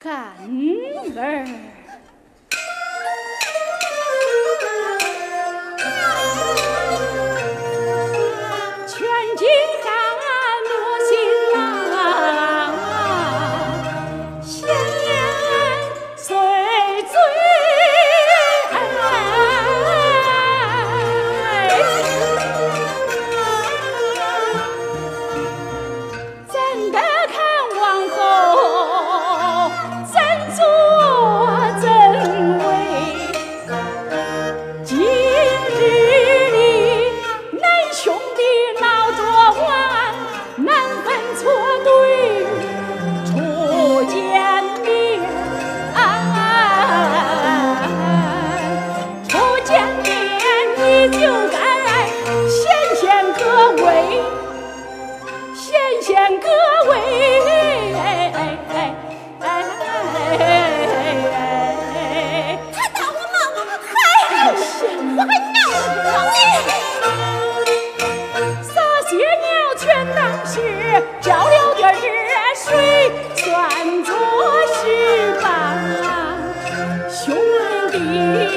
Caramba! 前线各位哎哎哎哎哎哎哎哎哎哎他打我骂我我还你撒些尿全当是浇了点热水算作是帮兄弟